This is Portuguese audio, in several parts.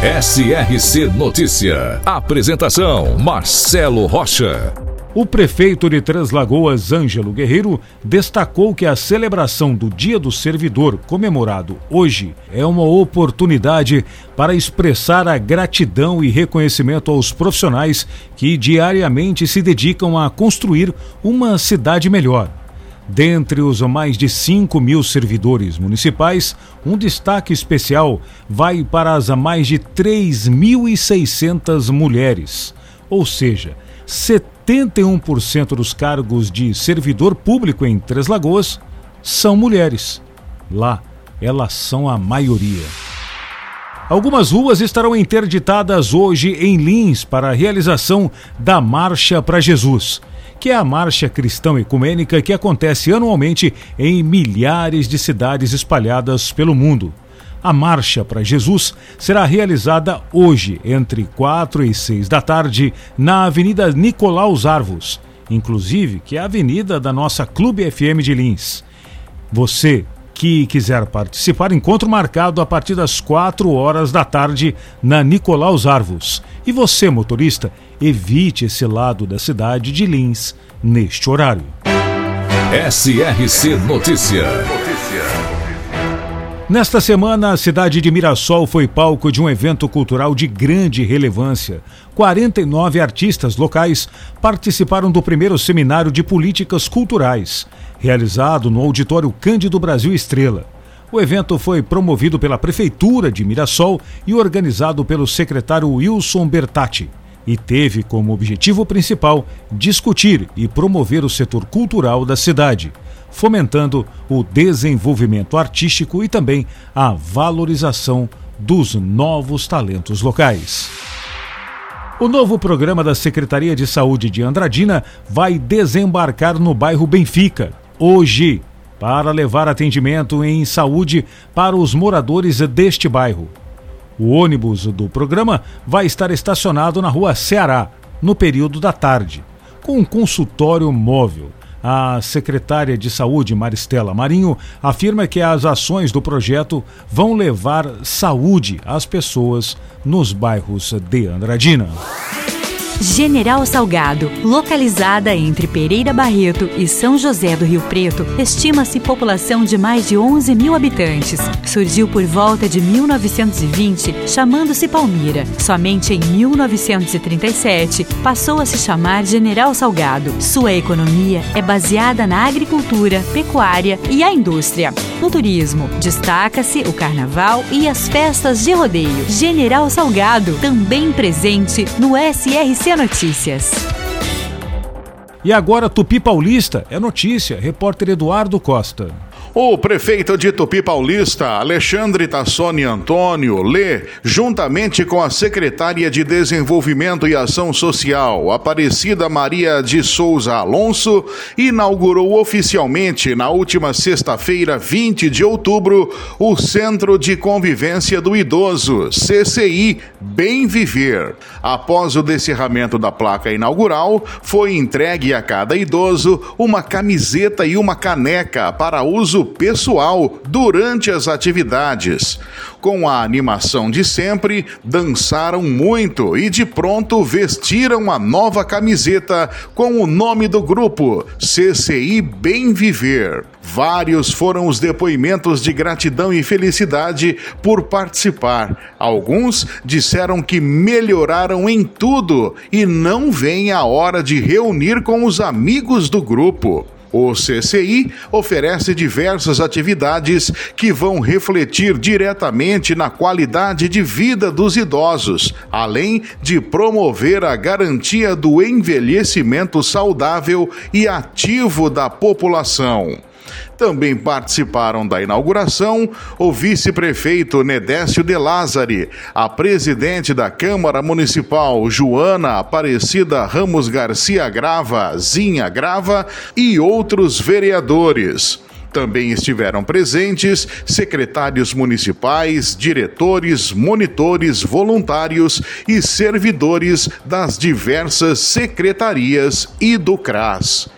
SRC Notícia. Apresentação: Marcelo Rocha. O prefeito de Três Lagoas, Ângelo Guerreiro, destacou que a celebração do Dia do Servidor, comemorado hoje, é uma oportunidade para expressar a gratidão e reconhecimento aos profissionais que diariamente se dedicam a construir uma cidade melhor. Dentre os mais de 5 mil servidores municipais, um destaque especial vai para as mais de 3.600 mulheres, ou seja, 71% dos cargos de servidor público em Três Lagoas são mulheres. Lá, elas são a maioria. Algumas ruas estarão interditadas hoje em Lins para a realização da Marcha para Jesus que é a Marcha Cristã Ecumênica que acontece anualmente em milhares de cidades espalhadas pelo mundo. A Marcha para Jesus será realizada hoje, entre 4 e 6 da tarde, na Avenida Nicolaus Arvos, inclusive que é a avenida da nossa Clube FM de Lins. Você que quiser participar, encontro marcado a partir das 4 horas da tarde na Nicolaus Arvos. E você, motorista, evite esse lado da cidade de Lins neste horário. SRC Notícia. Nesta semana, a cidade de Mirassol foi palco de um evento cultural de grande relevância. 49 artistas locais participaram do primeiro seminário de políticas culturais, realizado no Auditório Cândido Brasil Estrela. O evento foi promovido pela Prefeitura de Mirassol e organizado pelo secretário Wilson Bertatti e teve como objetivo principal discutir e promover o setor cultural da cidade, fomentando o desenvolvimento artístico e também a valorização dos novos talentos locais. O novo programa da Secretaria de Saúde de Andradina vai desembarcar no bairro Benfica, hoje, para levar atendimento em saúde para os moradores deste bairro. O ônibus do programa vai estar estacionado na rua Ceará, no período da tarde, com um consultório móvel. A secretária de Saúde, Maristela Marinho, afirma que as ações do projeto vão levar saúde às pessoas nos bairros de Andradina. General Salgado, localizada entre Pereira Barreto e São José do Rio Preto, estima-se população de mais de 11 mil habitantes. Surgiu por volta de 1920, chamando-se Palmira. Somente em 1937 passou a se chamar General Salgado. Sua economia é baseada na agricultura, pecuária e a indústria. No turismo, destaca-se o carnaval e as festas de rodeio. General Salgado, também presente no SRC Notícias. E agora Tupi Paulista é notícia. Repórter Eduardo Costa. O prefeito de Tupi Paulista, Alexandre Tassoni Antônio, lê, juntamente com a secretária de Desenvolvimento e Ação Social, Aparecida Maria de Souza Alonso, inaugurou oficialmente na última sexta-feira, 20 de outubro, o Centro de Convivência do Idoso, CCI Bem Viver. Após o descerramento da placa inaugural, foi entregue a cada idoso uma camiseta e uma caneca para uso pessoal durante as atividades. Com a animação de sempre, dançaram muito e de pronto vestiram a nova camiseta com o nome do grupo CCI Bem Viver. Vários foram os depoimentos de gratidão e felicidade por participar. Alguns disseram que melhoraram em tudo e não vem a hora de reunir com os amigos do grupo. O CCI oferece diversas atividades que vão refletir diretamente na qualidade de vida dos idosos, além de promover a garantia do envelhecimento saudável e ativo da população Também participaram da inauguração o vice-prefeito Nedécio de Lázari, a presidente da Câmara Municipal Joana Aparecida Ramos Garcia Grava, Zinha Grava e outros vereadores. Também estiveram presentes secretários municipais, diretores, monitores, voluntários e servidores das diversas secretarias e do CRAS.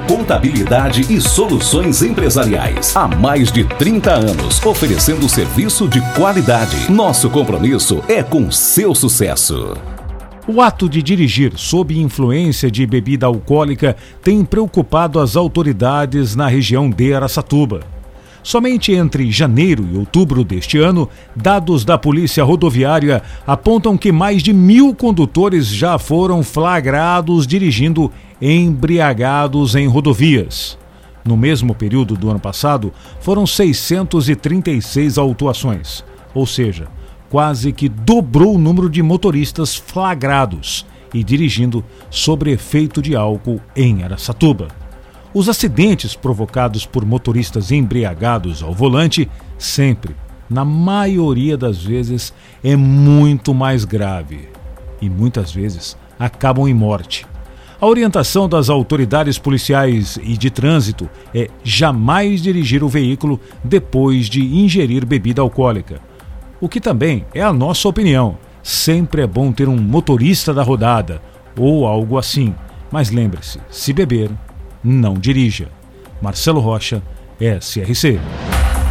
Contabilidade e Soluções Empresariais. Há mais de 30 anos, oferecendo serviço de qualidade. Nosso compromisso é com seu sucesso. O ato de dirigir sob influência de bebida alcoólica tem preocupado as autoridades na região de Araçatuba. Somente entre janeiro e outubro deste ano, dados da Polícia Rodoviária apontam que mais de mil condutores já foram flagrados dirigindo embriagados em rodovias. No mesmo período do ano passado, foram 636 autuações, ou seja, quase que dobrou o número de motoristas flagrados e dirigindo sob efeito de álcool em Aracatuba. Os acidentes provocados por motoristas embriagados ao volante sempre, na maioria das vezes, é muito mais grave e muitas vezes acabam em morte. A orientação das autoridades policiais e de trânsito é jamais dirigir o veículo depois de ingerir bebida alcoólica. O que também é a nossa opinião. Sempre é bom ter um motorista da rodada ou algo assim. Mas lembre-se: se beber, não dirija. Marcelo Rocha, SRC.